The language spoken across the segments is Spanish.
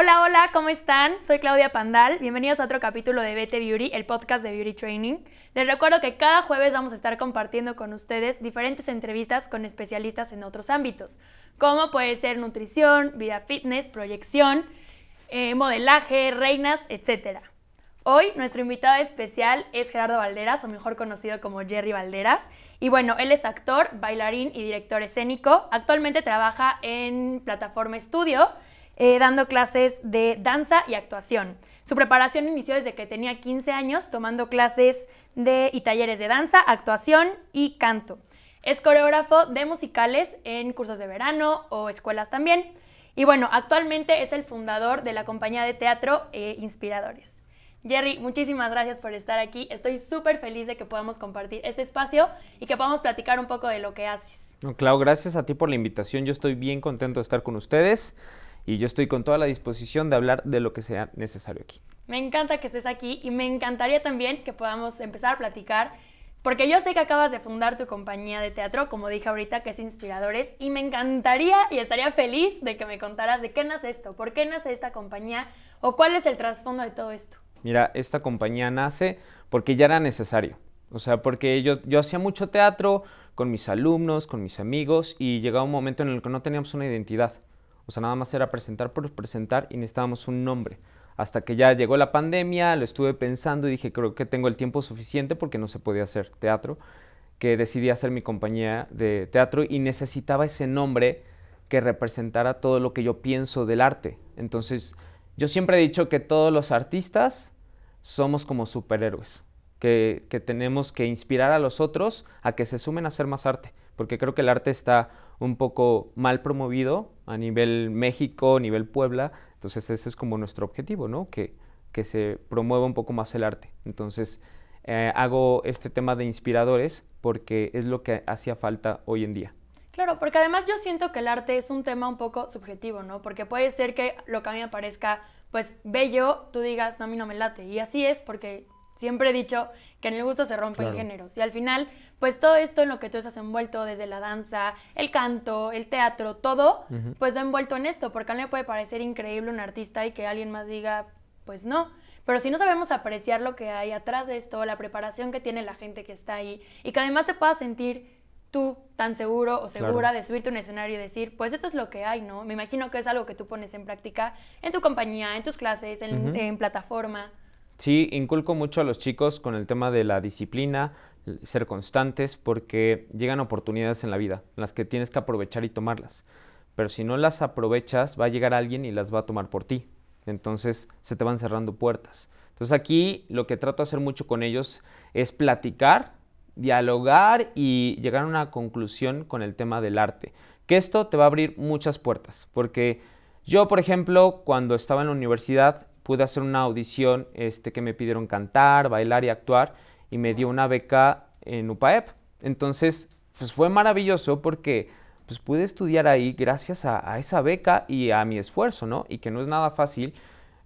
Hola, hola, ¿cómo están? Soy Claudia Pandal. Bienvenidos a otro capítulo de BT Beauty, el podcast de Beauty Training. Les recuerdo que cada jueves vamos a estar compartiendo con ustedes diferentes entrevistas con especialistas en otros ámbitos, como puede ser nutrición, vida fitness, proyección, eh, modelaje, reinas, etc. Hoy nuestro invitado especial es Gerardo Valderas, o mejor conocido como Jerry Valderas. Y bueno, él es actor, bailarín y director escénico. Actualmente trabaja en Plataforma Estudio eh, dando clases de danza y actuación. Su preparación inició desde que tenía 15 años, tomando clases de, y talleres de danza, actuación y canto. Es coreógrafo de musicales en cursos de verano o escuelas también. Y bueno, actualmente es el fundador de la compañía de teatro eh, Inspiradores. Jerry, muchísimas gracias por estar aquí. Estoy súper feliz de que podamos compartir este espacio y que podamos platicar un poco de lo que haces. No, Clau, gracias a ti por la invitación. Yo estoy bien contento de estar con ustedes y yo estoy con toda la disposición de hablar de lo que sea necesario aquí. Me encanta que estés aquí y me encantaría también que podamos empezar a platicar, porque yo sé que acabas de fundar tu compañía de teatro, como dije ahorita, que es Inspiradores, y me encantaría y estaría feliz de que me contaras de qué nace esto, por qué nace esta compañía o cuál es el trasfondo de todo esto. Mira, esta compañía nace porque ya era necesario. O sea, porque yo, yo hacía mucho teatro con mis alumnos, con mis amigos, y llegaba un momento en el que no teníamos una identidad. O sea, nada más era presentar por presentar y necesitábamos un nombre. Hasta que ya llegó la pandemia, lo estuve pensando y dije, creo que tengo el tiempo suficiente porque no se podía hacer teatro, que decidí hacer mi compañía de teatro y necesitaba ese nombre que representara todo lo que yo pienso del arte. Entonces, yo siempre he dicho que todos los artistas somos como superhéroes, que, que tenemos que inspirar a los otros a que se sumen a hacer más arte, porque creo que el arte está un poco mal promovido a nivel México, a nivel Puebla. Entonces ese es como nuestro objetivo, ¿no? Que, que se promueva un poco más el arte. Entonces eh, hago este tema de inspiradores porque es lo que hacía falta hoy en día. Claro, porque además yo siento que el arte es un tema un poco subjetivo, ¿no? Porque puede ser que lo que a mí me parezca, pues, bello, tú digas, no, a mí no me late. Y así es porque siempre he dicho que en el gusto se rompen géneros. Y al final, pues todo esto en lo que tú estás envuelto, desde la danza, el canto, el teatro, todo, pues va envuelto en esto, porque a mí me puede parecer increíble un artista y que alguien más diga, pues no. Pero si no sabemos apreciar lo que hay atrás de esto, la preparación que tiene la gente que está ahí, y que además te puedas sentir tú tan seguro o segura de subirte a un escenario y decir, pues esto es lo que hay, ¿no? Me imagino que es algo que tú pones en práctica en tu compañía, en tus clases, en, en plataforma. Sí, inculco mucho a los chicos con el tema de la disciplina, ser constantes porque llegan oportunidades en la vida, las que tienes que aprovechar y tomarlas. Pero si no las aprovechas, va a llegar alguien y las va a tomar por ti. Entonces se te van cerrando puertas. Entonces aquí lo que trato de hacer mucho con ellos es platicar, dialogar y llegar a una conclusión con el tema del arte. Que esto te va a abrir muchas puertas. Porque yo, por ejemplo, cuando estaba en la universidad, pude hacer una audición este, que me pidieron cantar, bailar y actuar y me dio una beca en UPAEP. Entonces, pues fue maravilloso porque pues pude estudiar ahí gracias a, esa beca y a mi esfuerzo, ¿no? Y que no es nada fácil,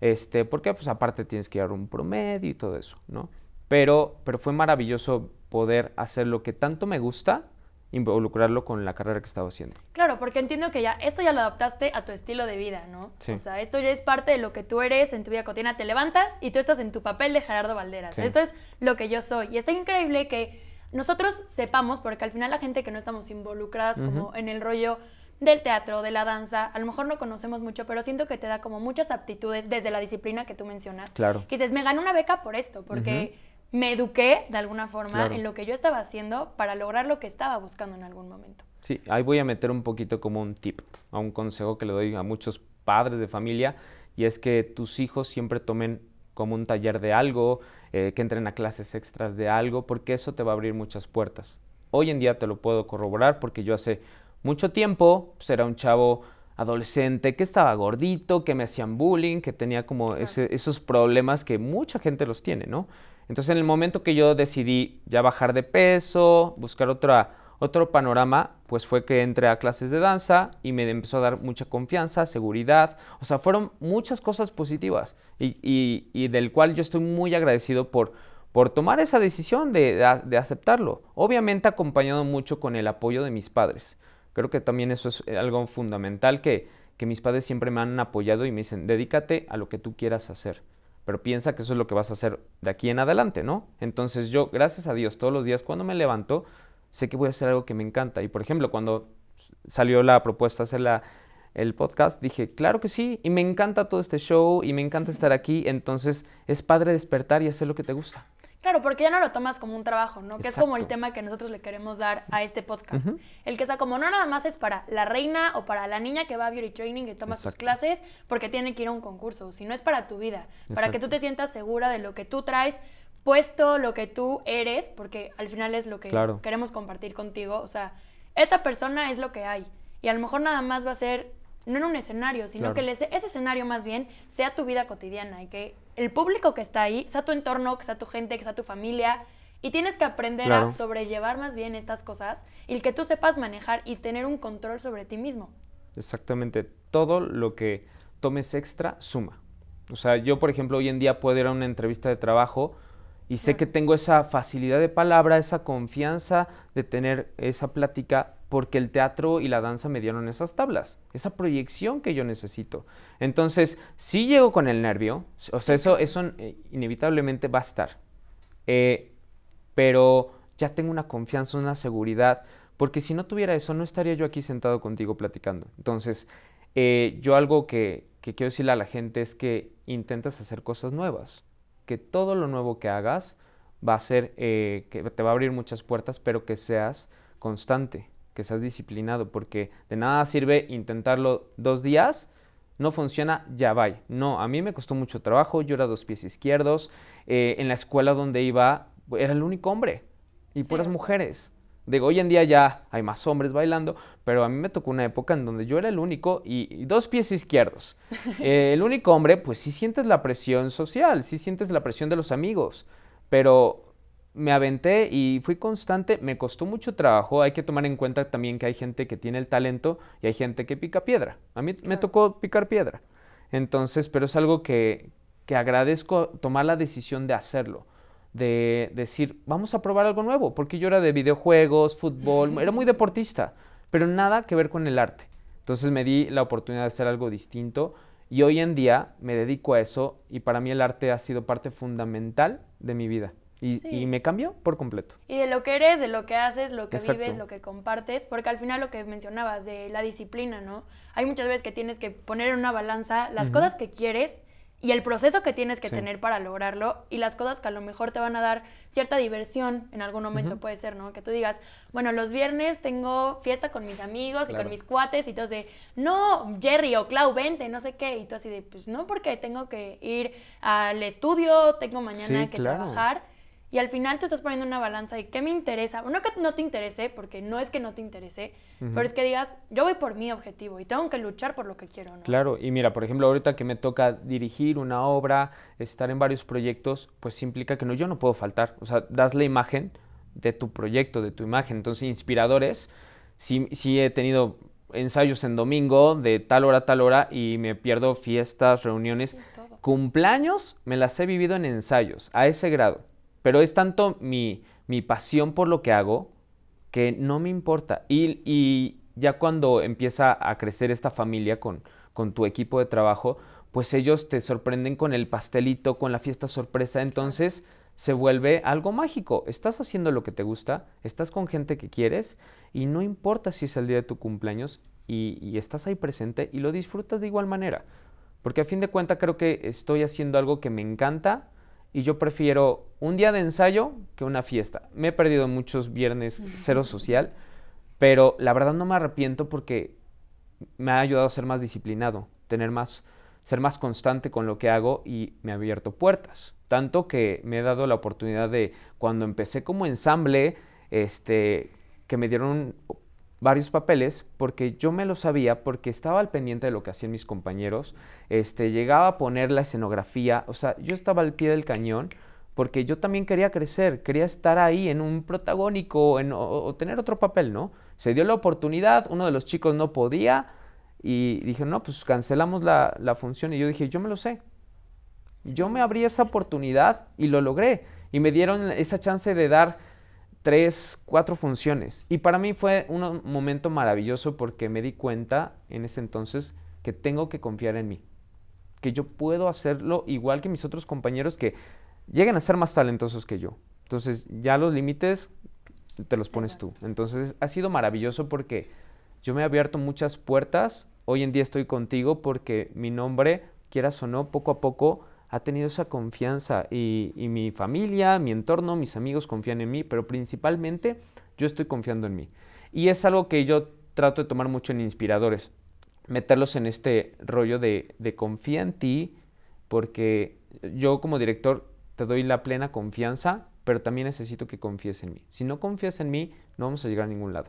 este, porque pues aparte tienes que llevar un promedio y todo eso, ¿no? Pero, pero fue maravilloso poder hacer lo que tanto me gusta involucrarlo con la carrera que estaba haciendo. Claro, porque entiendo que ya esto ya lo adaptaste a tu estilo de vida, ¿no? O sea, esto ya es parte de lo que tú eres en tu vida cotidiana. Te levantas y tú estás en tu papel de Gerardo Valderas. Esto es lo que yo soy. Y está increíble que nosotros sepamos, porque al final la gente que no estamos involucradas como en el rollo del teatro, de la danza, a lo mejor no conocemos mucho, pero siento que te da como muchas aptitudes desde la disciplina que tú mencionas. Claro. Que dices, me gané una beca por esto, porque me eduqué de alguna forma en lo que yo estaba haciendo para lograr lo que estaba buscando en algún momento. Sí, ahí voy a meter un poquito como un tip, a un consejo que le doy a muchos padres de familia, y es que tus hijos siempre tomen como un taller de algo, eh, que entren a clases extras de algo, porque eso te va a abrir muchas puertas. Hoy en día te lo puedo corroborar porque yo hace mucho tiempo pues, era un chavo adolescente que estaba gordito, que me hacían bullying, que tenía como esos problemas que mucha gente los tiene, ¿no? Entonces en el momento que yo decidí ya bajar de peso, buscar otra, otro panorama, pues fue que entré a clases de danza y me empezó a dar mucha confianza, seguridad, o sea, fueron muchas cosas positivas y, del cual yo estoy muy agradecido por, por tomar esa decisión de, de, aceptarlo. Obviamente acompañado mucho con el apoyo de mis padres. Creo que también eso es algo fundamental que, que mis padres siempre me han apoyado y me dicen, dedícate a lo que tú quieras hacer, pero piensa que eso es lo que vas a hacer de aquí en adelante, ¿no? Entonces yo, gracias a Dios, todos los días cuando me levanto, sé que voy a hacer algo que me encanta. Y por ejemplo, cuando salió la propuesta de hacer el podcast, dije, claro que sí, y me encanta todo este show y me encanta estar aquí, entonces es padre despertar y hacer lo que te gusta. Claro, porque ya no lo tomas como un trabajo, ¿no? Que es como el tema que nosotros le queremos dar a este podcast. El que sea como no nada más es para la reina o para la niña que va a beauty training y toma sus clases porque tiene que ir a un concurso, sino es para tu vida, para que tú te sientas segura de lo que tú traes puesto, lo que tú eres, porque al final es lo que queremos compartir contigo. O sea, esta persona es lo que hay. Y a lo mejor nada más va a ser no en un escenario, sino que ese escenario más bien sea tu vida cotidiana y que el público que está ahí sea tu entorno, que sea tu gente, que sea tu familia. Y tienes que aprender a sobrellevar más bien estas cosas y que tú sepas manejar y tener un control sobre ti mismo. Exactamente. Todo lo que tomes extra suma. O sea, yo, por ejemplo, hoy en día puedo ir a una entrevista de trabajo y sé que tengo esa facilidad de palabra, esa confianza de tener esa plática porque el teatro y la danza me dieron esas tablas, esa proyección que yo necesito. Entonces, si llego con el nervio, o sea, eso, eso eh, inevitablemente va a estar. Eh, pero ya tengo una confianza, una seguridad, porque si no tuviera eso, no estaría yo aquí sentado contigo platicando. Entonces, eh, yo algo que, que quiero decirle a la gente es que intentes hacer cosas nuevas, que todo lo nuevo que hagas va a ser, que te va a abrir muchas puertas, pero que seas constante que seas disciplinado, porque de nada sirve intentarlo dos días, no funciona, ya va. No, a mí me costó mucho trabajo, yo era dos pies izquierdos, eh, en la escuela donde iba era el único hombre y puras mujeres. Digo, hoy en día ya hay más hombres bailando, pero a mí me tocó una época en donde yo era el único y, dos pies izquierdos. Eh, el único hombre, pues sí sientes la presión social, sí sientes la presión de los amigos, pero me aventé y fui constante, me costó mucho trabajo, hay que tomar en cuenta también que hay gente que tiene el talento y hay gente que pica piedra. A mí me tocó picar piedra. Entonces, pero es algo que, que agradezco tomar la decisión de hacerlo, de decir, vamos a probar algo nuevo, porque yo era de videojuegos, fútbol, era muy deportista, pero nada que ver con el arte. Entonces me di la oportunidad de hacer algo distinto y hoy en día me dedico a eso y para mí el arte ha sido parte fundamental de mi vida. Y, me cambió por completo. Y de lo que eres, de lo que haces, lo que vives, lo que compartes, porque al final lo que mencionabas de la disciplina, ¿no? Hay muchas veces que tienes que poner en una balanza las cosas que quieres y el proceso que tienes que tener para lograrlo y las cosas que a lo mejor te van a dar cierta diversión en algún momento puede ser, ¿no? Que tú digas, bueno, los viernes tengo fiesta con mis amigos y con mis cuates y tú de, no, Jerry o Clau, vente, no sé qué, y tú así de, pues no, porque tengo que ir al estudio, tengo mañana que trabajar y al final tú estás poniendo una balanza de qué me interesa. No que no te interese, porque no es que no te interese, pero es que digas, yo voy por mi objetivo y tengo que luchar por lo que quiero. ¿no? Claro, y mira, por ejemplo, ahorita que me toca dirigir una obra, estar en varios proyectos, pues implica que no, yo no puedo faltar. O sea, das la imagen de tu proyecto, de tu imagen. Entonces, inspiradores, sí, sí he tenido ensayos en domingo de tal hora a tal hora y me pierdo fiestas, reuniones. Cumpleaños me las he vivido en ensayos, a ese grado. Pero es tanto mi, mi pasión por lo que hago que no me importa. Y, y ya cuando empieza a crecer esta familia con, con tu equipo de trabajo, pues ellos te sorprenden con el pastelito, con la fiesta sorpresa. Entonces se vuelve algo mágico. Estás haciendo lo que te gusta, estás con gente que quieres y no importa si es el día de tu cumpleaños y, y estás ahí presente y lo disfrutas de igual manera. Porque a fin de cuentas creo que estoy haciendo algo que me encanta y yo prefiero un día de ensayo que una fiesta. Me he perdido muchos viernes cero social, pero la verdad no me arrepiento porque me ha ayudado a ser más disciplinado, tener más, ser más constante con lo que hago y me ha abierto puertas. Tanto que me he dado la oportunidad de, cuando empecé como ensamble, este, que me dieron varios papeles porque yo me lo sabía porque estaba al pendiente de lo que hacían mis compañeros, este, llegaba a poner la escenografía, o sea, yo estaba al pie del cañón porque yo también quería crecer, quería estar ahí en un protagónico en, o, tener otro papel, ¿no? Se dio la oportunidad, uno de los chicos no podía y dije, no, pues cancelamos la, la función y yo dije, yo me lo sé. Yo me abrí esa oportunidad y lo logré y me dieron esa chance de dar tres, cuatro funciones. Y para mí fue un momento maravilloso porque me di cuenta en ese entonces que tengo que confiar en mí, que yo puedo hacerlo igual que mis otros compañeros que lleguen a ser más talentosos que yo. Entonces ya los límites te los pones tú. Entonces ha sido maravilloso porque yo me he abierto muchas puertas. Hoy en día estoy contigo porque mi nombre, quieras o no, poco a poco ha tenido esa confianza y, mi familia, mi entorno, mis amigos confían en mí, pero principalmente yo estoy confiando en mí. Y es algo que yo trato de tomar mucho en inspiradores, meterlos en este rollo de, de confía en ti, porque yo como director te doy la plena confianza, pero también necesito que confíes en mí. Si no confías en mí, no vamos a llegar a ningún lado.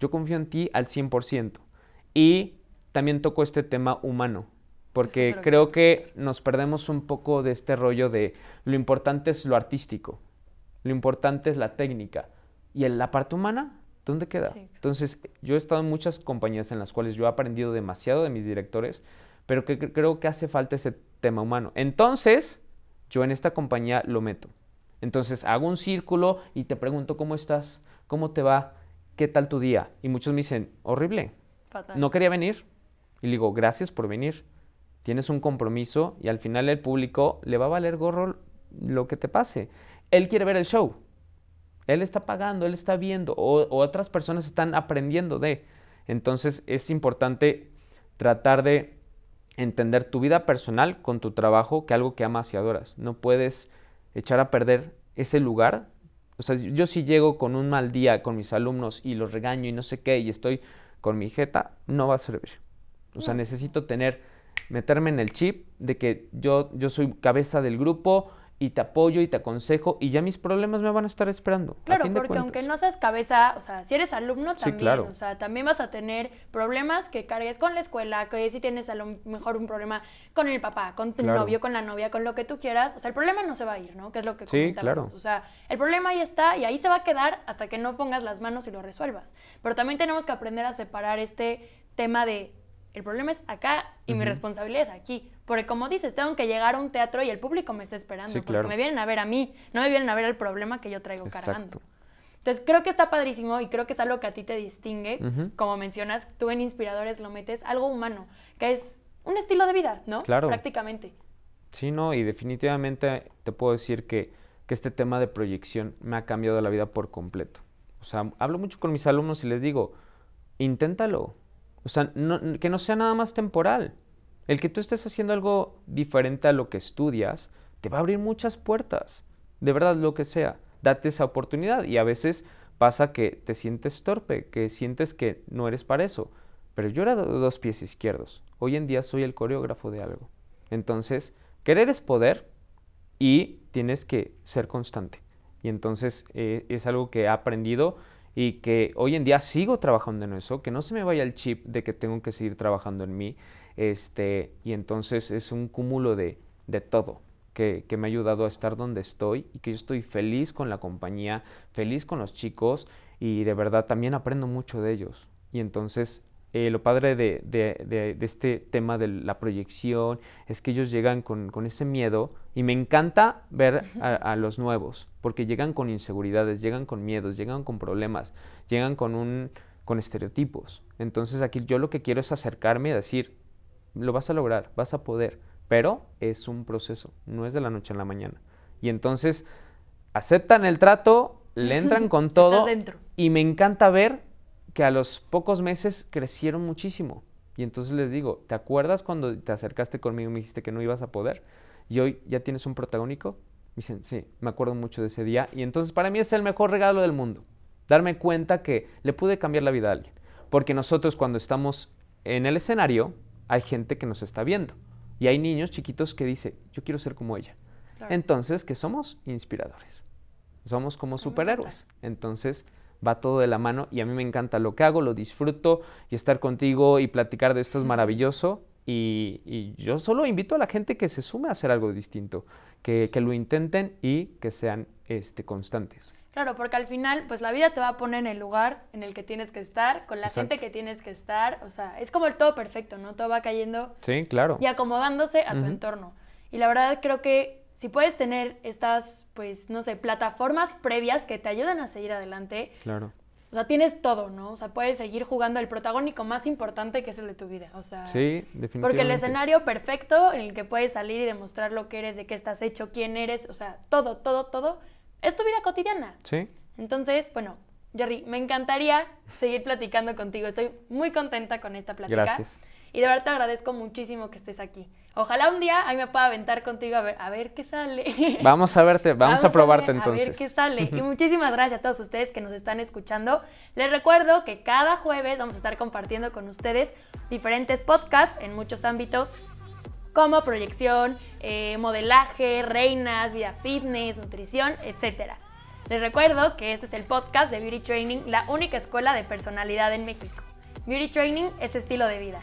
Yo confío en ti al 100%. Y también toco este tema humano, porque creo que nos perdemos un poco de este rollo de lo importante es lo artístico, lo importante es la técnica. ¿Y en la parte humana? ¿Dónde queda? Entonces, yo he estado en muchas compañías en las cuales yo he aprendido demasiado de mis directores, pero que creo que hace falta ese tema humano. Entonces, yo en esta compañía lo meto. Entonces, hago un círculo y te pregunto cómo estás, cómo te va, qué tal tu día. Y muchos me dicen, horrible, no quería venir. Y le digo, gracias por venir. Tienes un compromiso y al final el público le va a valer gorro lo que te pase. Él quiere ver el show. Él está pagando, él está viendo, o, otras personas están aprendiendo de. Entonces es importante tratar de entender tu vida personal con tu trabajo, que algo que amas y adoras. No puedes echar a perder ese lugar. O sea, yo si llego con un mal día con mis alumnos y los regaño y no sé qué y estoy con mi jeta, no va a servir. O sea, necesito tener, meterme en el chip de que yo, yo soy cabeza del grupo, y te apoyo y te aconsejo y ya mis problemas me van a estar esperando. Claro, porque aunque no seas cabeza, o sea, si eres alumno también, o sea, también vas a tener problemas que cargues con la escuela, que si tienes a lo mejor un problema con el papá, con tu novio, con la novia, con lo que tú quieras, o sea, el problema no se va a ir, ¿no? Que es lo que Sí, claro. O sea, el problema ahí está y ahí se va a quedar hasta que no pongas las manos y lo resuelvas. Pero también tenemos que aprender a separar este tema de el problema es acá y mi responsabilidad es aquí. Porque como dices, tengo que llegar a un teatro y el público me está esperando. porque me vienen a ver a mí, no me vienen a ver el problema que yo traigo cargando. Entonces creo que está padrísimo y creo que es algo que a ti te distingue. Como mencionas, tú en Inspiradores lo metes algo humano, que es un estilo de vida, ¿no? Claro. Prácticamente. Sí, no, y definitivamente te puedo decir que, que este tema de proyección me ha cambiado la vida por completo. O sea, hablo mucho con mis alumnos y les digo, inténtalo o sea, que no sea nada más temporal. El que tú estés haciendo algo diferente a lo que estudias te va a abrir muchas puertas. De verdad, lo que sea. Date esa oportunidad. Y a veces pasa que te sientes torpe, que sientes que no eres para eso. Pero yo era de dos pies izquierdos. Hoy en día soy el coreógrafo de algo. Entonces, querer es poder y tienes que ser constante. Y entonces eh, es algo que he aprendido y que hoy en día sigo trabajando en eso, que no se me vaya el chip de que tengo que seguir trabajando en mí, este, y entonces es un cúmulo de, de todo que, que, me ha ayudado a estar donde estoy y que yo estoy feliz con la compañía, feliz con los chicos y de verdad también aprendo mucho de ellos. Y entonces eh, lo padre de, de, de, este tema de la proyección es que ellos llegan con, con ese miedo y me encanta ver a, los nuevos porque llegan con inseguridades, llegan con miedos, llegan con problemas, llegan con, un, con estereotipos. Entonces aquí yo lo que quiero es acercarme y decir, lo vas a lograr, vas a poder, pero es un proceso, no es de la noche a la mañana. Y entonces aceptan el trato, le entran con todo y me encanta ver que a los pocos meses crecieron muchísimo. Y entonces les digo, ¿te acuerdas cuando te acercaste conmigo y me dijiste que no ibas a poder? Y hoy ya tienes un protagónico. Me dicen, sí, me acuerdo mucho de ese día. Y entonces para mí es el mejor regalo del mundo. Darme cuenta que le pude cambiar la vida a alguien. Porque nosotros cuando estamos en el escenario, hay gente que nos está viendo. Y hay niños chiquitos que dicen, yo quiero ser como ella. Entonces, que somos inspiradores. Somos como superhéroes. Entonces, va todo de la mano y a mí me encanta lo que hago, lo disfruto y estar contigo y platicar de esto es maravilloso. Y, yo solo invito a la gente que se sume a hacer algo distinto, que, lo intenten y que sean este, constantes. Claro, porque al final, pues la vida te va a poner en el lugar en el que tienes que estar, con la gente que tienes que estar. O sea, es como el todo perfecto, ¿no? Todo va cayendo. Sí, claro. Y acomodándose a tu entorno. Y la verdad creo que si puedes tener estas, pues, no sé, plataformas previas que te ayuden a seguir adelante. Claro. o sea, tienes todo, ¿no? O sea, puedes seguir jugando el protagónico más importante que es el de tu vida. O sea, Sí, definitivamente. porque el escenario perfecto en el que puedes salir y demostrar lo que eres, de qué estás hecho, quién eres, o sea, todo, todo, todo, es tu vida cotidiana. Sí. Entonces, bueno, Jerry, me encantaría seguir platicando contigo. Estoy muy contenta con esta plática. Gracias. Y de verdad te agradezco muchísimo que estés aquí. Ojalá un día ahí me pueda aventar contigo a ver, a ver qué sale. Vamos a verte, vamos, a probarte ver- entonces. A ver qué sale. Y muchísimas gracias a todos ustedes que nos están escuchando. Les recuerdo que cada jueves vamos a estar compartiendo con ustedes diferentes podcasts en muchos ámbitos como proyección, eh, modelaje, reinas, vida fitness, nutrición, etc. Les recuerdo que este es el podcast de Beauty Training, la única escuela de personalidad en México. Beauty Training es estilo de vida.